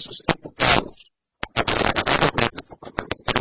países educados, a la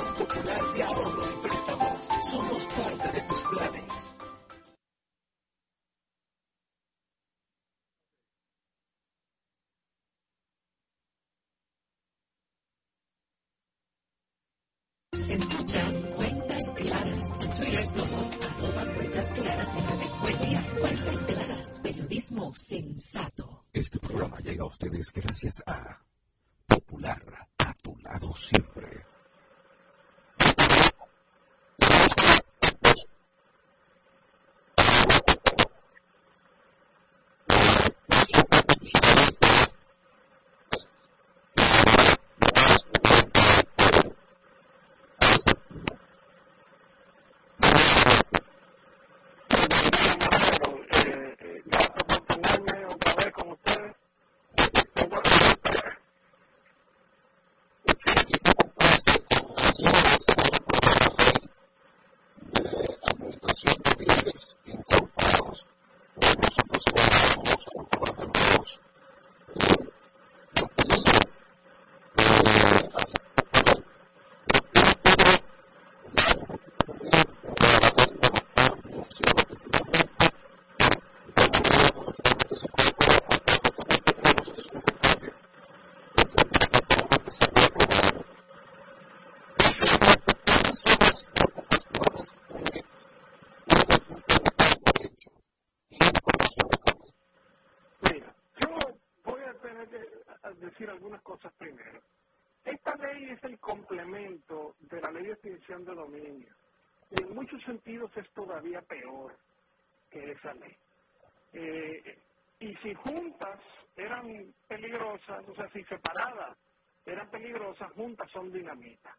Popular de Ahorros y Préstamos. Somos parte de tus planes. Escuchas Cuentas Claras. En Twitter somos arroba Cuentas Claras en Buen día, Cuentas Claras. Periodismo sensato. Este programa llega a ustedes gracias a Popular, a tu lado siempre. Son dinamita.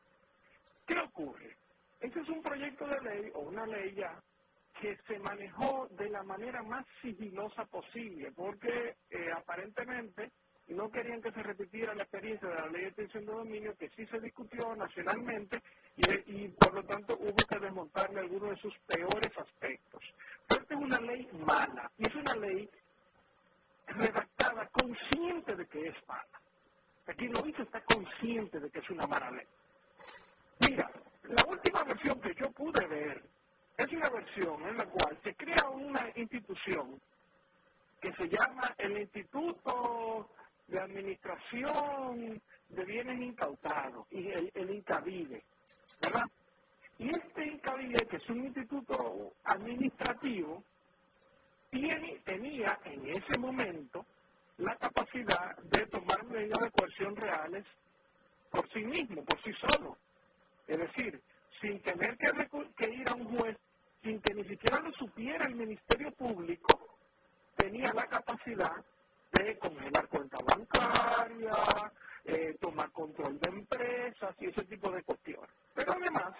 ¿Qué ocurre? Este es un proyecto de ley o una ley ya que se manejó de la manera más sigilosa posible, porque eh, aparentemente no querían que se repitiera la experiencia de la ley de extinción de dominio, que sí se discutió nacionalmente y, por lo tanto hubo que desmontarle algunos de sus peores aspectos. Pero esta es una ley mala y es una ley redactada consciente de que es mala. Aquí lo dice está consciente de que es una ley. Mira, la última versión que yo pude ver es una versión en la cual se crea una institución que se llama el Instituto de Administración de Bienes Incautados, y el, el INCAVIDE, ¿verdad? Y este INCAVIDE, que es un instituto administrativo, tiene, tenía en ese momento la capacidad de tomar medidas de coerción reales por sí mismo, por sí solo. Es decir, sin tener que, ir a un juez, sin que ni siquiera lo supiera el Ministerio Público, tenía la capacidad de congelar cuenta bancaria, eh, tomar control de empresas y ese tipo de cuestiones. Pero además,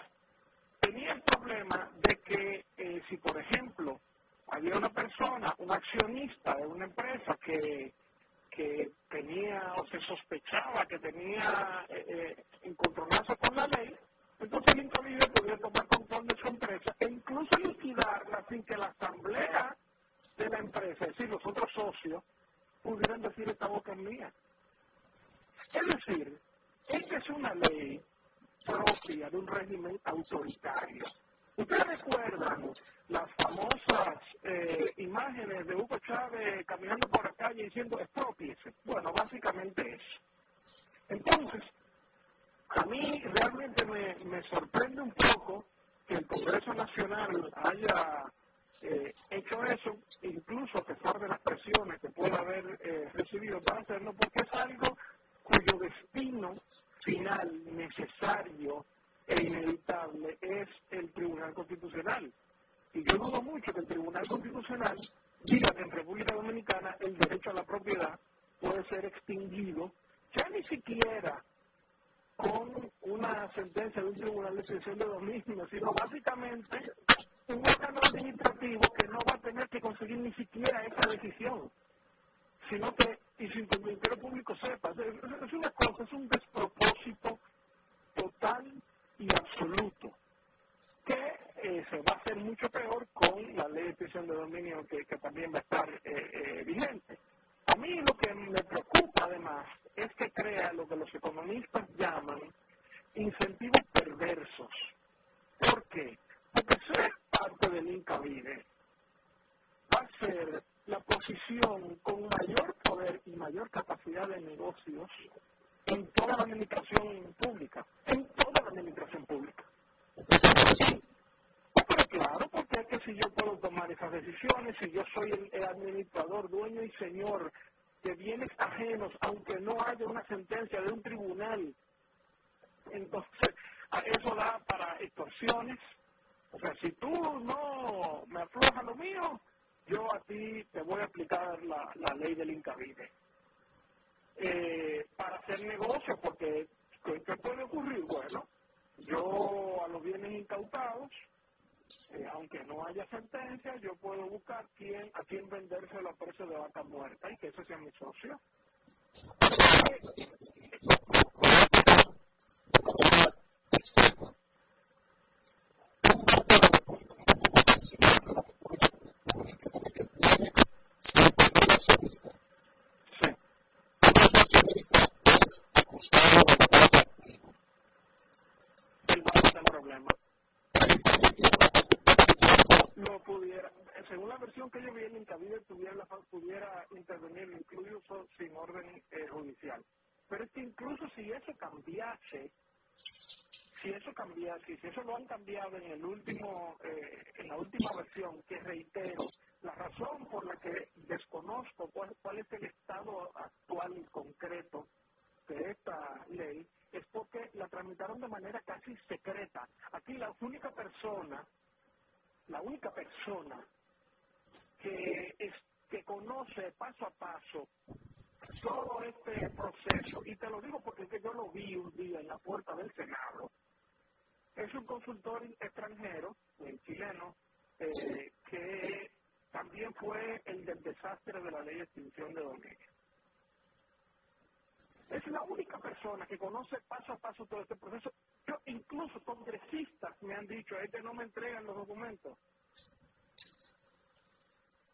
tenía el problema de que eh, si, por ejemplo, había una persona, un accionista de una empresa que, que tenía o se sospechaba que tenía eh, eh encontronazo con la ley, entonces el incavible podía tomar control de su empresa e incluso liquidarla sin que la asamblea de la empresa, es decir, los otros socios, pudieran decir esta boca es mía. Es decir, esta es una ley propia de un régimen autoritario. Ustedes recuerdan las famosas eh, imágenes de Hugo Chávez caminando por la calle diciendo expropiese. Bueno, básicamente eso. Entonces, a mí realmente me, me sorprende un poco que el Congreso Nacional haya eh, hecho eso, incluso a pesar de las presiones que pueda haber eh, recibido para hacerlo, porque es algo cuyo destino final, necesario e inevitable es el Tribunal Constitucional. Y yo dudo mucho que el Tribunal Constitucional diga que en República Dominicana el derecho a la propiedad puede ser extinguido, ya ni siquiera con una sentencia de un tribunal de extensión de dominio, sino básicamente un órgano administrativo que no va a tener que conseguir ni siquiera esa decisión, sino que, y sin que el Ministerio Público sepa, es una cosa, es un despropósito total y absoluto, que eh, se va a hacer mucho peor con la ley de extensión de dominio que, también va a estar eh, eh, vigente. A mí lo que me preocupa además es que crea lo que los economistas llaman incentivos perversos. ¿Por qué? Porque ser parte del Incavide va a ser la posición con mayor poder y mayor capacidad de negocios en toda la administración pública, en toda la administración pública. Pero claro, porque es que si yo puedo tomar esas decisiones, si yo soy el administrador, dueño y señor de bienes ajenos, aunque no haya una sentencia de un tribunal, entonces eso da para extorsiones, o sea, si tú no me aflojas lo mío, yo a ti te voy a aplicar la, la ley del incavide. Eh, para hacer negocio, porque ¿qué puede ocurrir? Bueno, yo a los bienes incautados, eh, aunque no haya sentencia, yo puedo buscar quién, a quién venderse a precio de vaca muerta y que ese sea mi socio. Versión que yo vi en Incavide, pudiera, pudiera intervenir incluso sin orden eh, judicial. Pero es que incluso si eso cambiase, si eso cambiase, si eso lo han cambiado en el último, eh, en la última versión, que reitero, la razón por la que desconozco cuál, cuál es el estado actual y concreto la única persona que, es, que conoce paso a paso todo este proceso, y te lo digo porque es que yo lo vi un día en la puerta del Senado, es un consultor extranjero, el chileno, eh, que también fue el del ley de extinción de dominio. Es la única persona que conoce paso a paso todo este proceso. Yo, incluso congresistas me han dicho, es que no me entregan los documentos.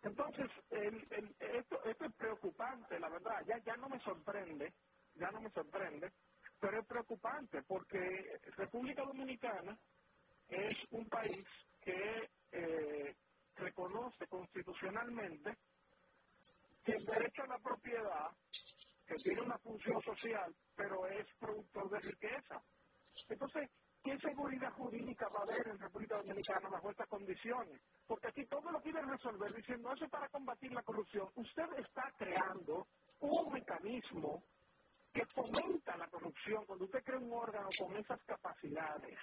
Entonces, esto, esto es preocupante, la verdad, ya, ya no me sorprende, ya no me sorprende, pero es preocupante porque República Dominicana es un país que eh, reconoce constitucionalmente que el derecho a la propiedad, que tiene una función social, pero es productor de riqueza. Entonces, ¿qué seguridad jurídica va a haber en República Dominicana bajo estas condiciones? Porque aquí todo lo quiere resolver diciendo eso es para combatir la corrupción. Usted está creando un mecanismo que fomenta la corrupción cuando usted crea un órgano con esas capacidades.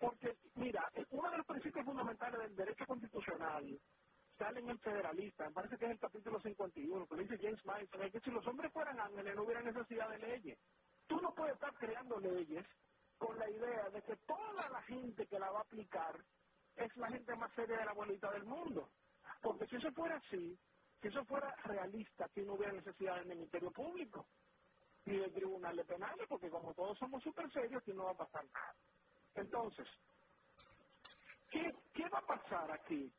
Porque, mira, uno de los principios fundamentales del derecho constitucional sale en el federalista, me parece que es el capítulo 51, que dice James Madison, que si los hombres fueran ángeles no hubiera necesidad de leyes. Tú no puedes estar creando leyes con la idea de que toda la gente que la va a aplicar es la gente más seria de la bolita del mundo. Porque si eso fuera así, si eso fuera realista, aquí no hubiera necesidad del Ministerio Público ni de tribunales penales, porque como todos somos súper serios, aquí no va a pasar nada. Entonces, ¿qué, ¿qué va a pasar aquí?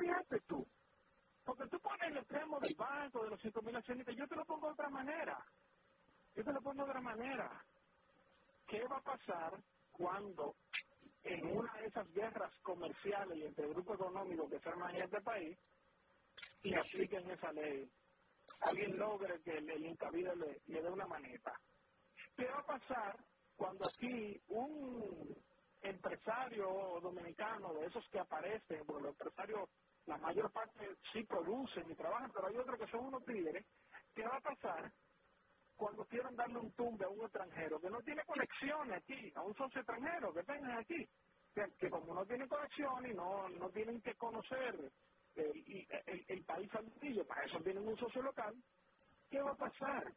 Fíjate tú, porque tú pones el extremo del banco, de los 5 mil accionistas, yo te lo pongo de otra manera. Yo te lo pongo de otra manera. ¿Qué va a pasar cuando en una de esas guerras comerciales y entre grupos económicos que se arman en este país y apliquen esa ley, alguien logre que el, el le, le dé una maneta? ¿Qué va a pasar cuando aquí un empresario dominicano, de esos que aparecen, porque los empresarios, la mayor parte sí producen y trabajan, pero hay otros que son unos tigres, ¿qué va a pasar cuando quieran darle un tumbe a un extranjero que no tiene conexiones aquí, a un socio extranjero que tengan aquí, que, como no tienen conexión y no, no tienen que conocer el, el, el país antiguo, para eso tienen un socio local, ¿qué va a pasar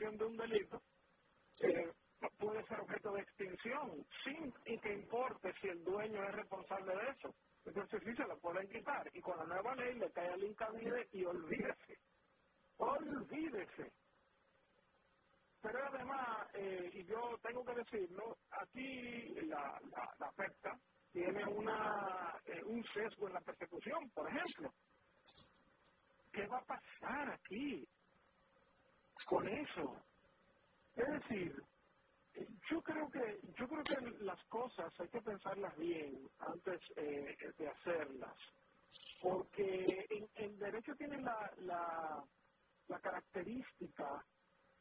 de un delito eh, puede ser objeto de extinción sin y que importe si el dueño es responsable de eso. Entonces sí se lo pueden quitar y con la nueva ley le cae al incavide y olvídese. Olvídese. Pero además, eh, y yo tengo que decirlo, aquí la, la, la tiene una, eh, un sesgo en la persecución, por ejemplo. ¿Qué va a pasar aquí? con eso. Es decir, yo creo que yo creo que las cosas hay que pensarlas bien antes eh, de hacerlas, porque el, derecho tiene la, la, la característica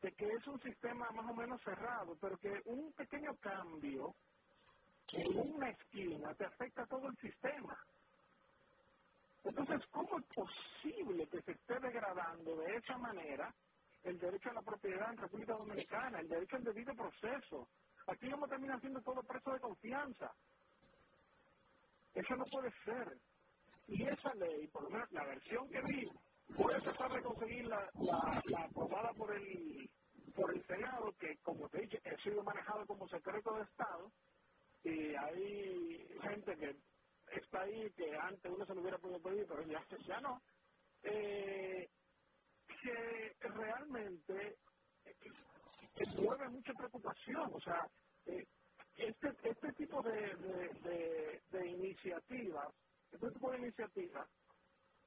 de que es un sistema más o menos cerrado, pero que un pequeño cambio en una esquina te afecta a todo el sistema. Entonces, ¿cómo es posible que se esté degradando de esa manera el derecho a la propiedad en República Dominicana, el derecho al debido proceso. Aquí vamos a terminar haciendo todo preso de confianza. Eso no puede ser. Y esa ley, por lo menos la versión que vi, voy a de conseguir la, la, aprobada por el, por el Senado, que como te dije, ha sido manejado como secreto de Estado, y hay gente que está ahí que antes uno se lo hubiera podido pedir, pero ya, ya no, eh, que realmente mueve mucha preocupación. O sea, eh, este, este tipo de, de, de, iniciativas, este tipo de iniciativas,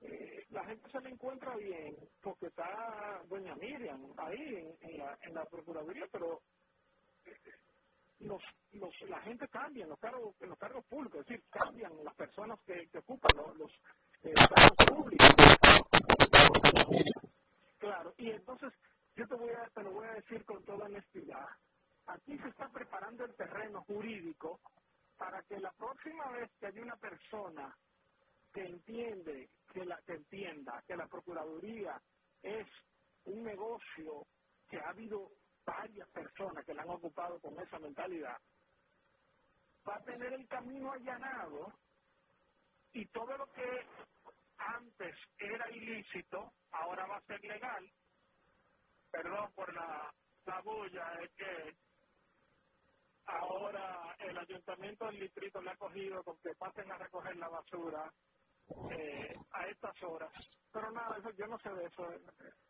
eh, la gente se le encuentra bien porque está doña Miriam ahí en, la, en la Procuraduría, pero los, los, la gente cambia en los cargos, en los cargos públicos, es decir, cambian las personas que, que ocupan los, los cargos públicos. Claro, y entonces yo te, voy a, te lo voy a decir con toda honestidad. Aquí se está preparando el terreno jurídico para que la próxima vez que haya una persona que entiende, que, la, que entienda que la Procuraduría es un negocio que ha habido varias personas que la han ocupado con esa mentalidad, va a tener el camino allanado y todo lo que antes era ilícito, ahora va a ser legal. Perdón por la, la bulla, es que ahora el ayuntamiento del distrito le ha cogido con que pasen a recoger la basura eh, a estas horas. Pero nada, eso, yo no sé de eso.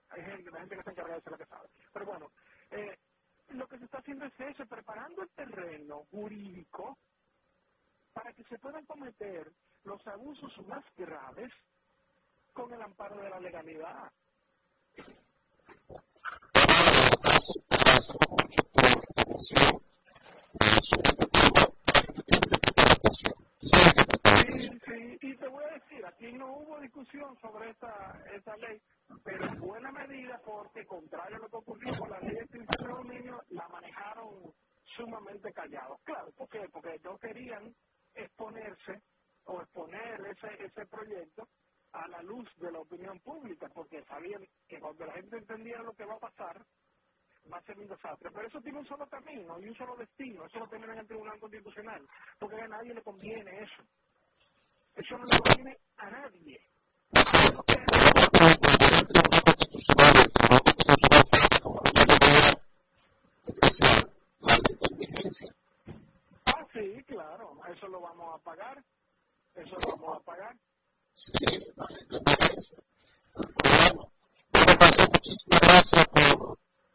Hay gente, la gente que se encarga de eso lo que sabe. Pero bueno, eh, lo que se está haciendo es eso, preparando el terreno jurídico para que se puedan cometer los abusos más graves con el amparo de la legalidad. Porque, sabían que cuando la gente entendiera lo que va a pasar, va a ser un desastre. Pero eso tiene un solo camino y un solo destino. Eso lo tienen en el Tribunal Constitucional, porque a nadie le conviene eso. Eso no le conviene a nadie. Ah, sí, claro, eso lo vamos a pagar, eso lo vamos a pagar. Sí, bueno, la voy a probar por aquí. Sí, sí. Así que muchísimas gracias por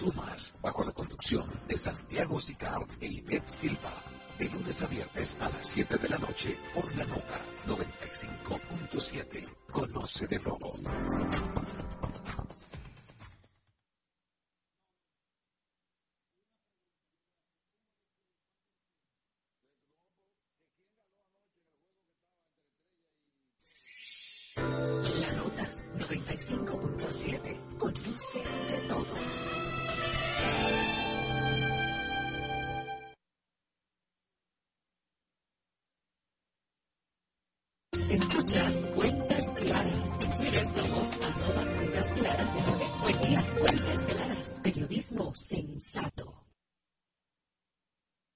Sumas, bajo la conducción de Santiago Sicar e Ivette Silva. De lunes a viernes a las 7 de la noche por la nota 95.7. Conoce de todo. La nota 95.7. Conoce de todo. Escuchas Cuentas Claras. En Twitter somos arroba Cuentas Claras. Buen día, Cuentas Claras. Periodismo sensato.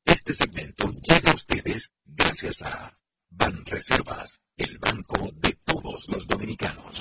Este segmento llega a ustedes gracias a Ban Reservas, el banco de todos los dominicanos.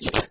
you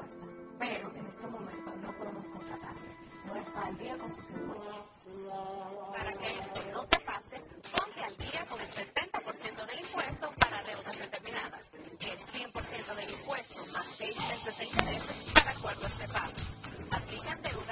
respuesta, pero en este momento no podemos contratarle. No está al día con sus seguros. Para que esto no te pase, ponte al día con el 70% del impuesto para deudas determinadas y el 100% del impuesto más 6 meses de interés para cuerpos de pago. Aplican deudas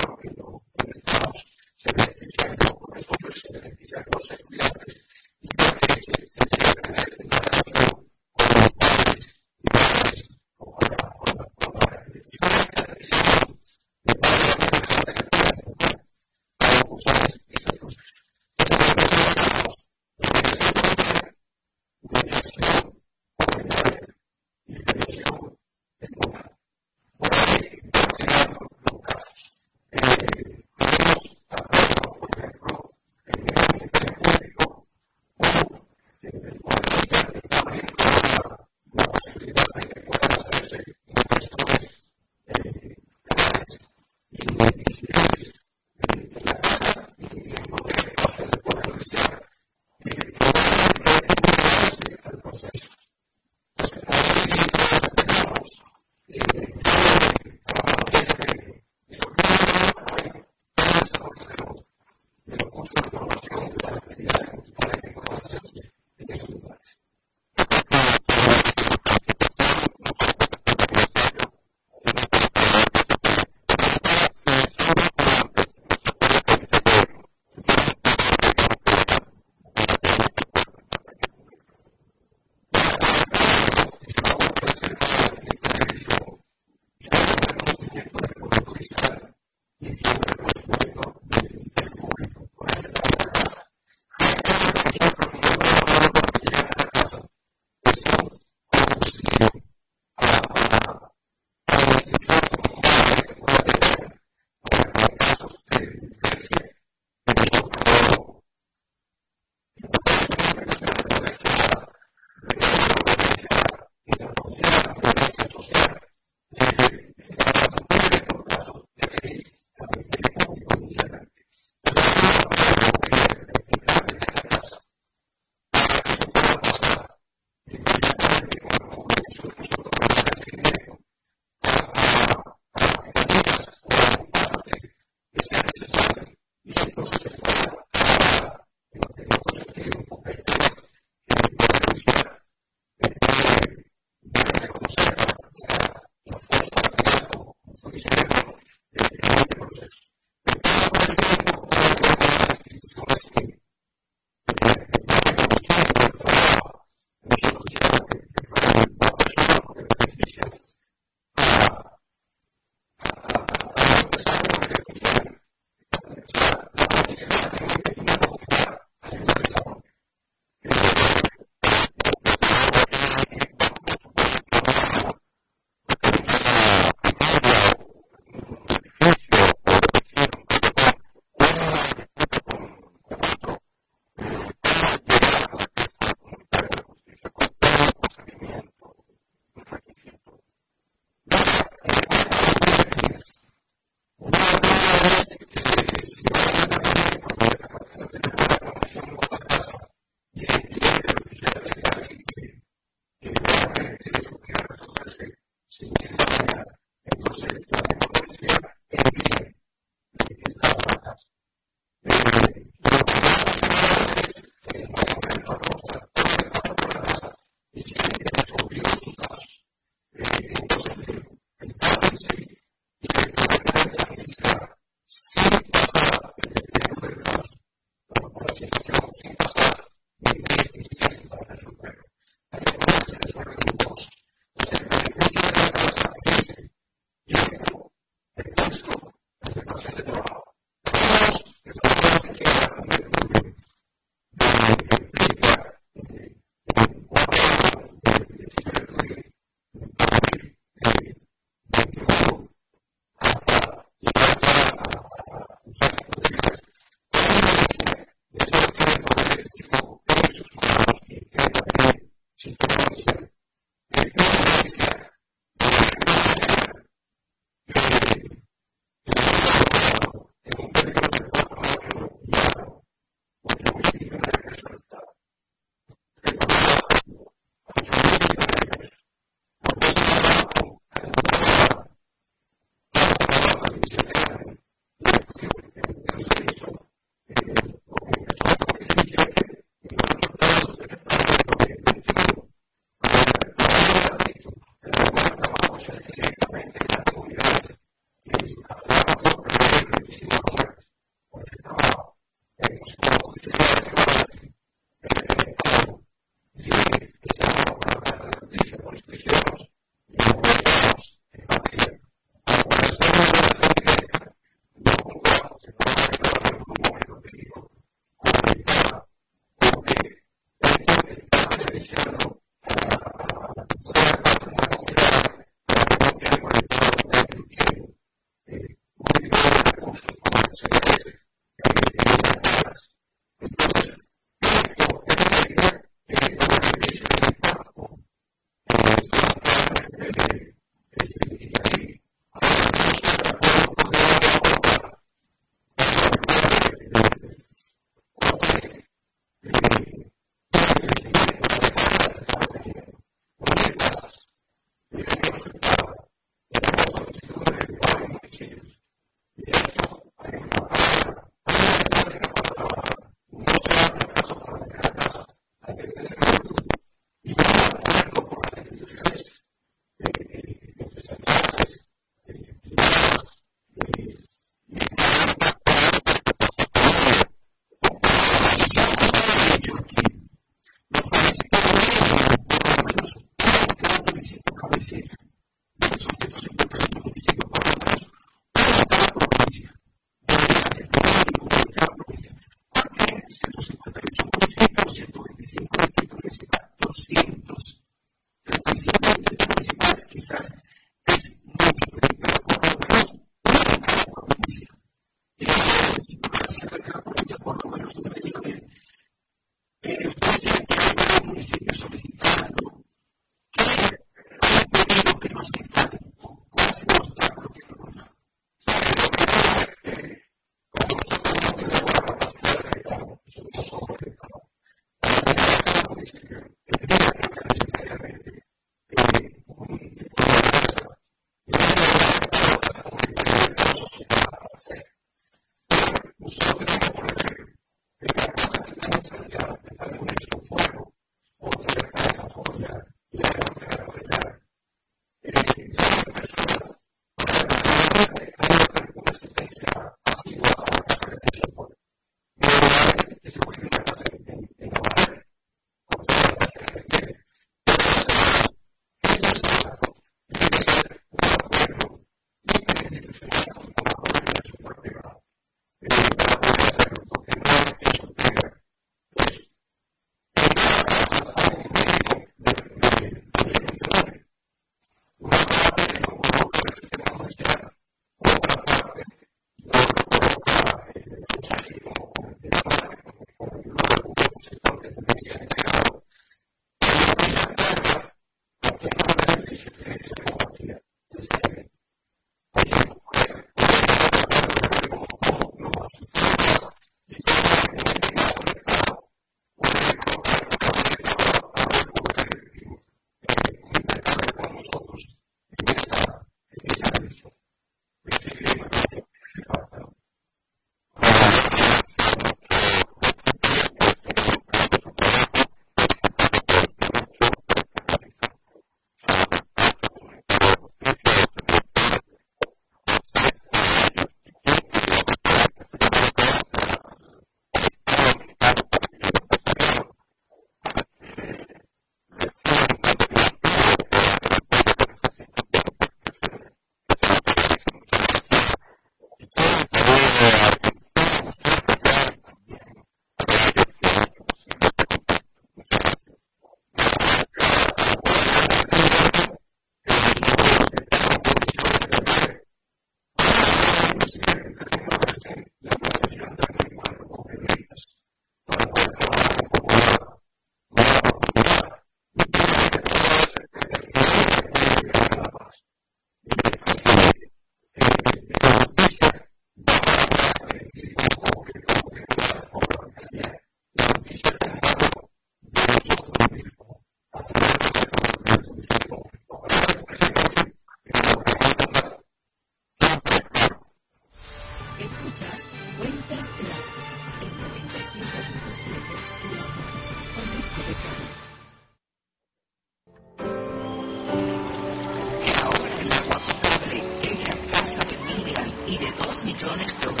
Susana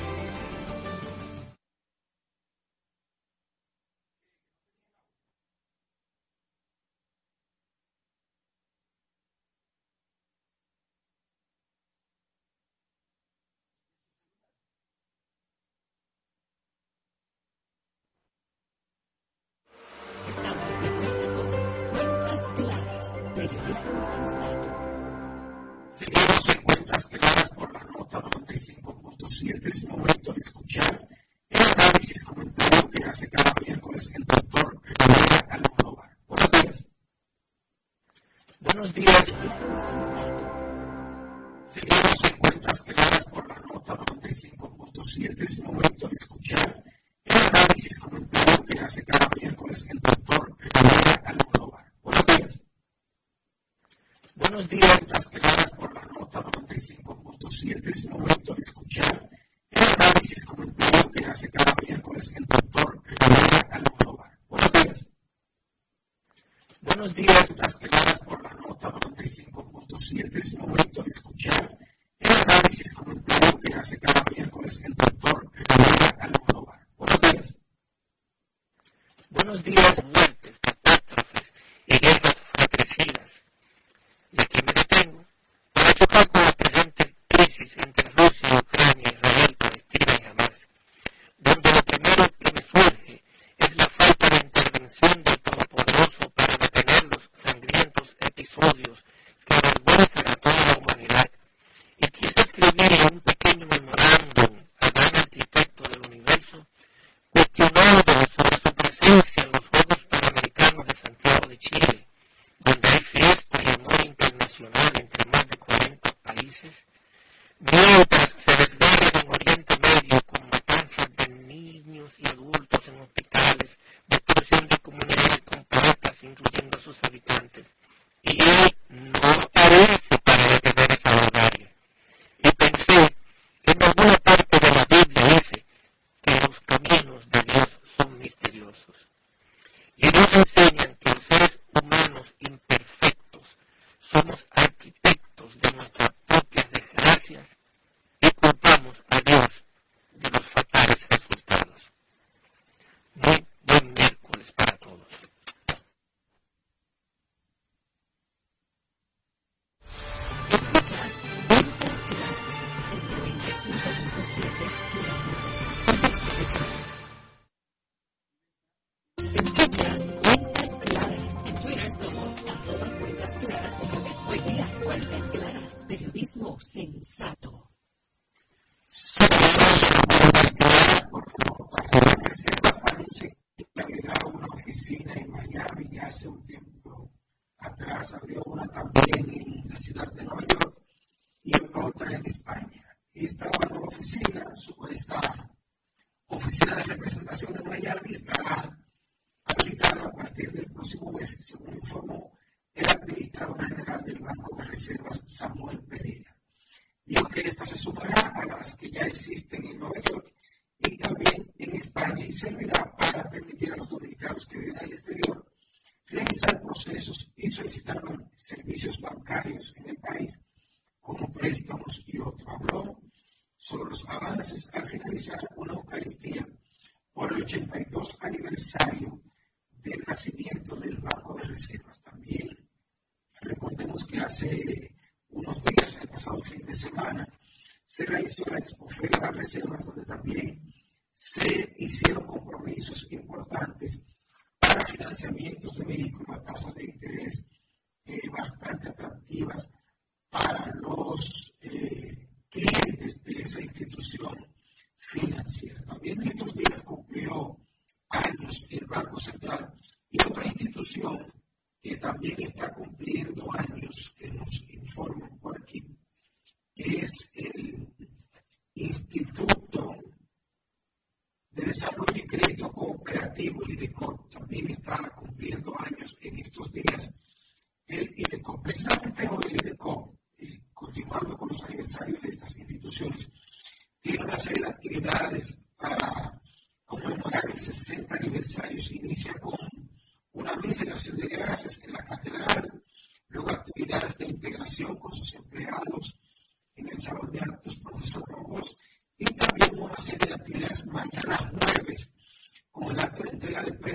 En alguna parte de la Biblia dice que los caminos de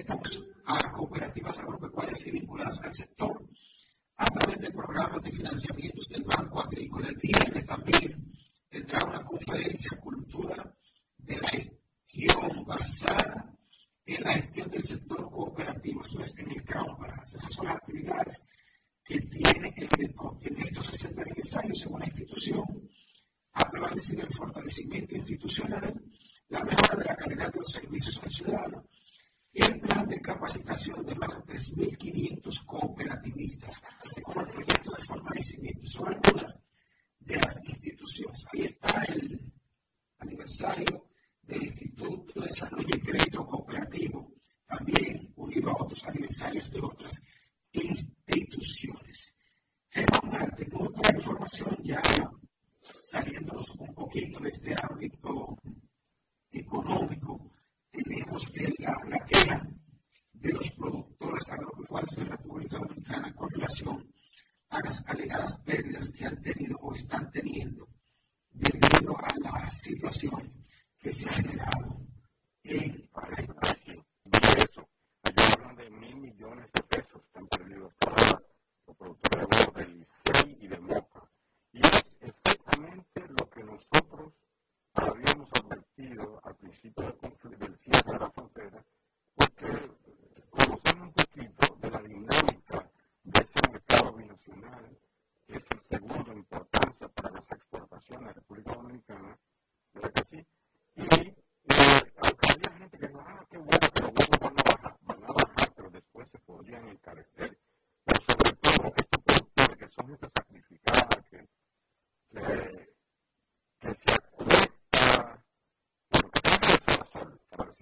Thanks. este ámbito económico, tenemos la, la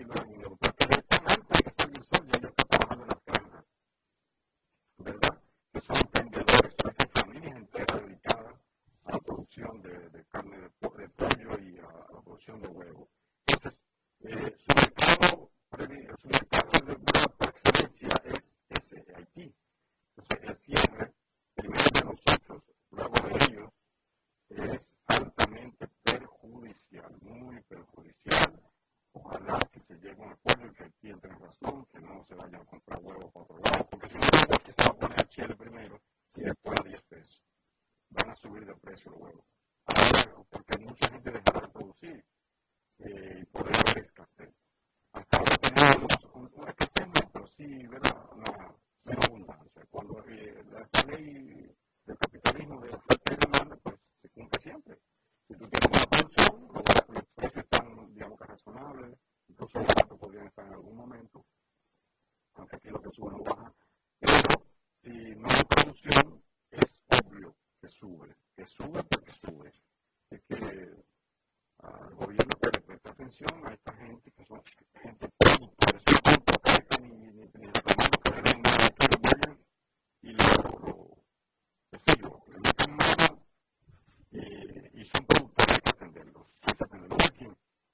1990 transfer to Wayne suba porque sube. Es que ah, al gobierno que le presta atención a esta gente que son gente tonta, eso no toca ni, ni, ni los romanos que ven nada, que lo vayan y lo, lo qué le meten mano y, y son productores, hay que atenderlos, hay que atenderlos aquí.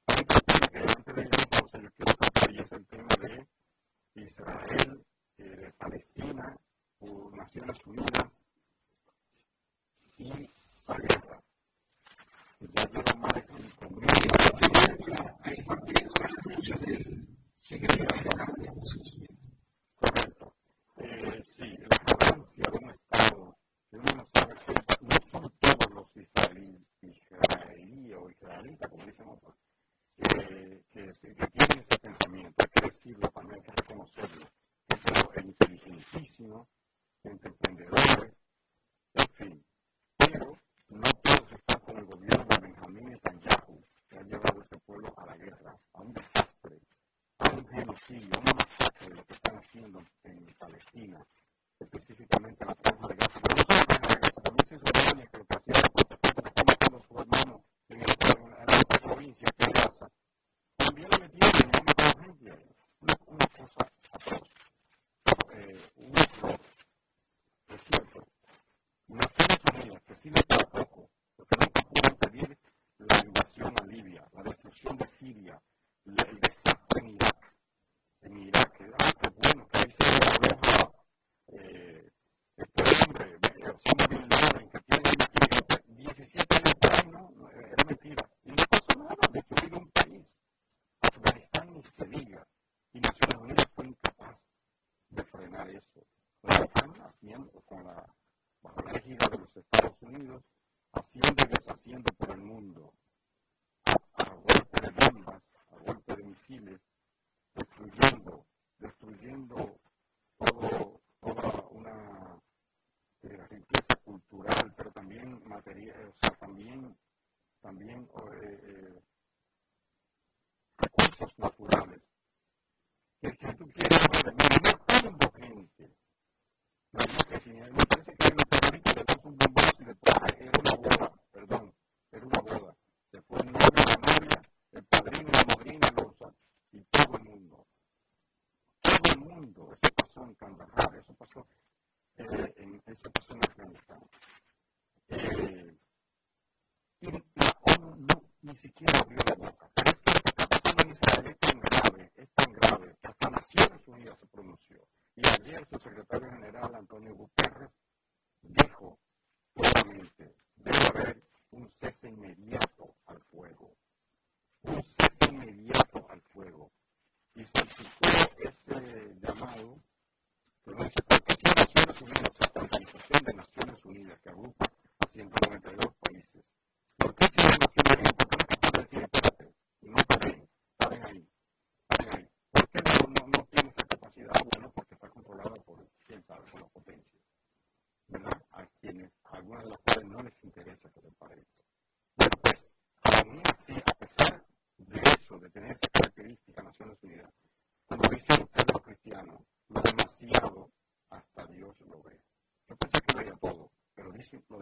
Hay que antes de ir entonces yo quiero y es el tema de Israel, eh, Palestina, o Naciones Unidas, sí de Correcto. Eh, sí, la presencia de un Estado que uno no que no son todos los israelíes, israelíes o israelitas, como dicen otros, que, que tienen ese pensamiento. Hay que decirlo también, hay que reconocerlo. Es inteligentísimo, gente. específicamente la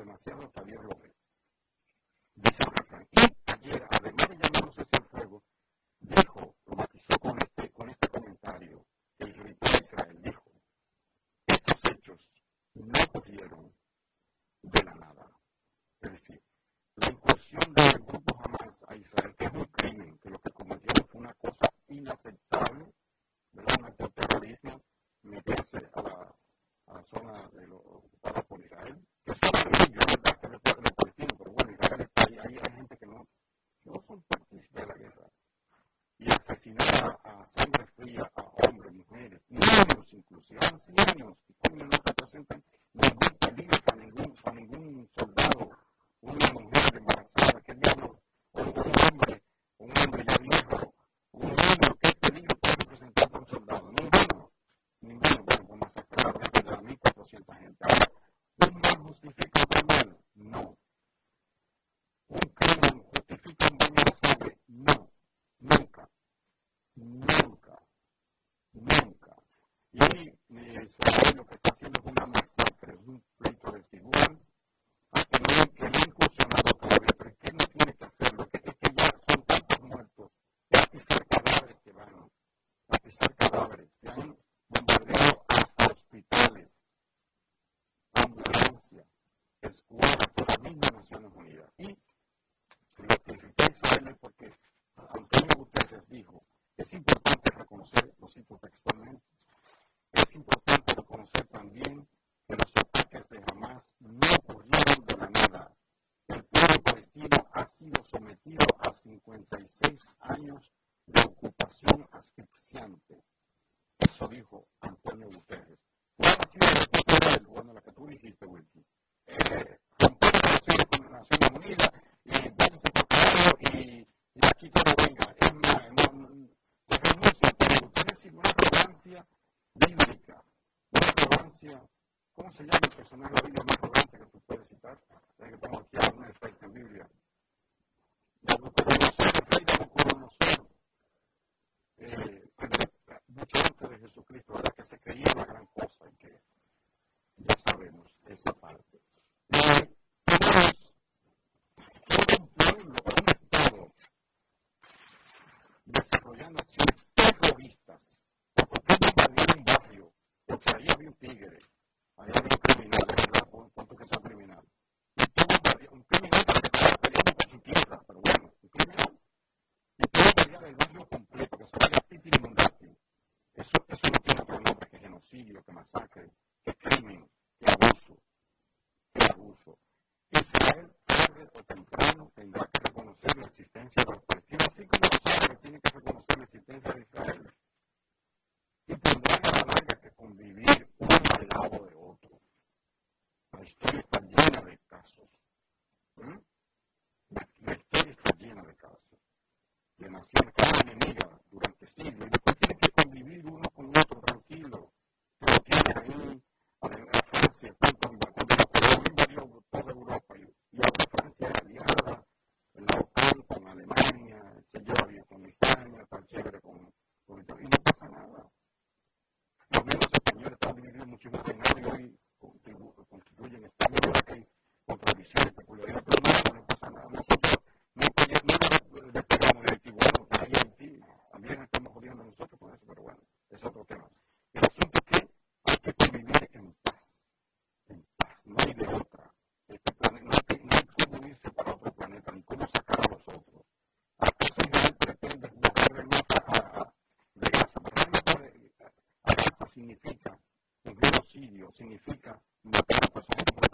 demasiado hasta Dios não significa o. Não significa cumplir un significa matar a personas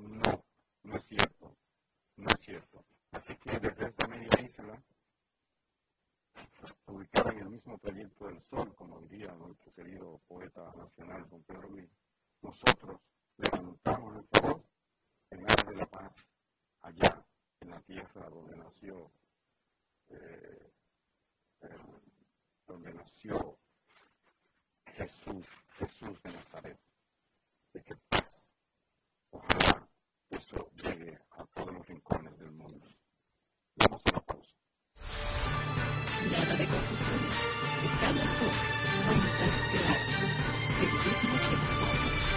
no, no es cierto, no es cierto. Así que desde esta media isla, pues, ubicada en el mismo trayecto del sol, como diría nuestro querido poeta nacional don Pedro Luis, nosotros levantamos nuestra voz en aras de la paz, allá en la tierra donde nació, eh, eh, donde nació Jesús, Jesús de Nazaret. De que paz ojalá eso llegue a todos los rincones del mundo. Vamos a la pausa. Nada de confusiones. Estamos con cuentas claras. Periodismo sensato.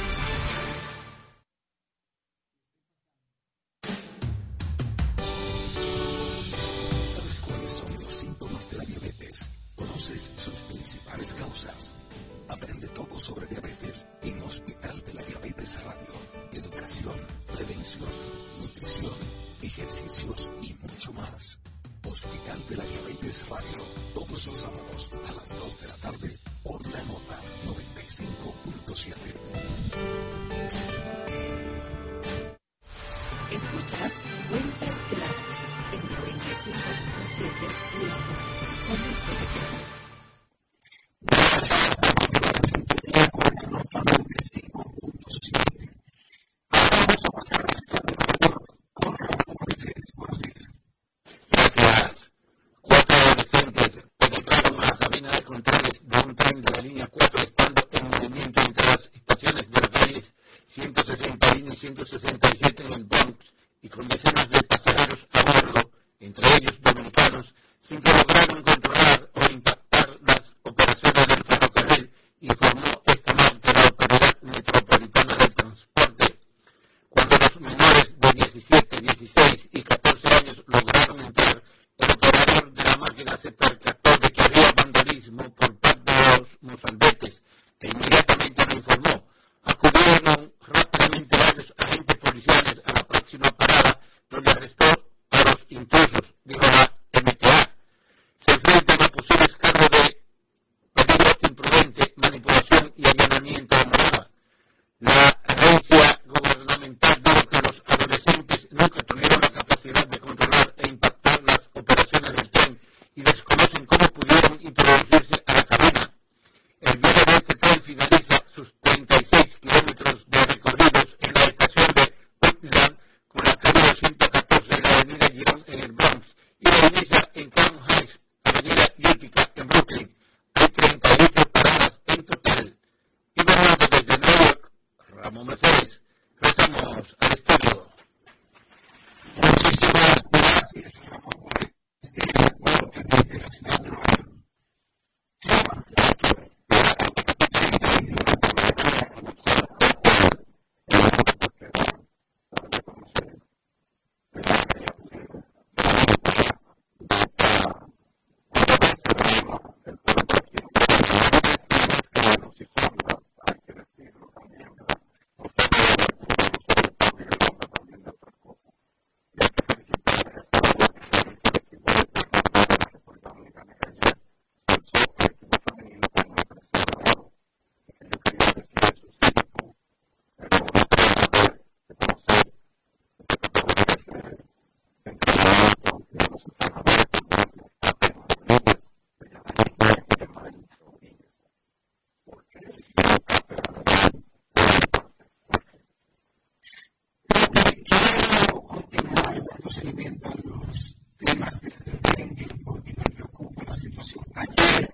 se alimentan los temas del dengue porque me preocupa la situación. Ayer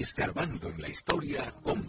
escarbando en la historia con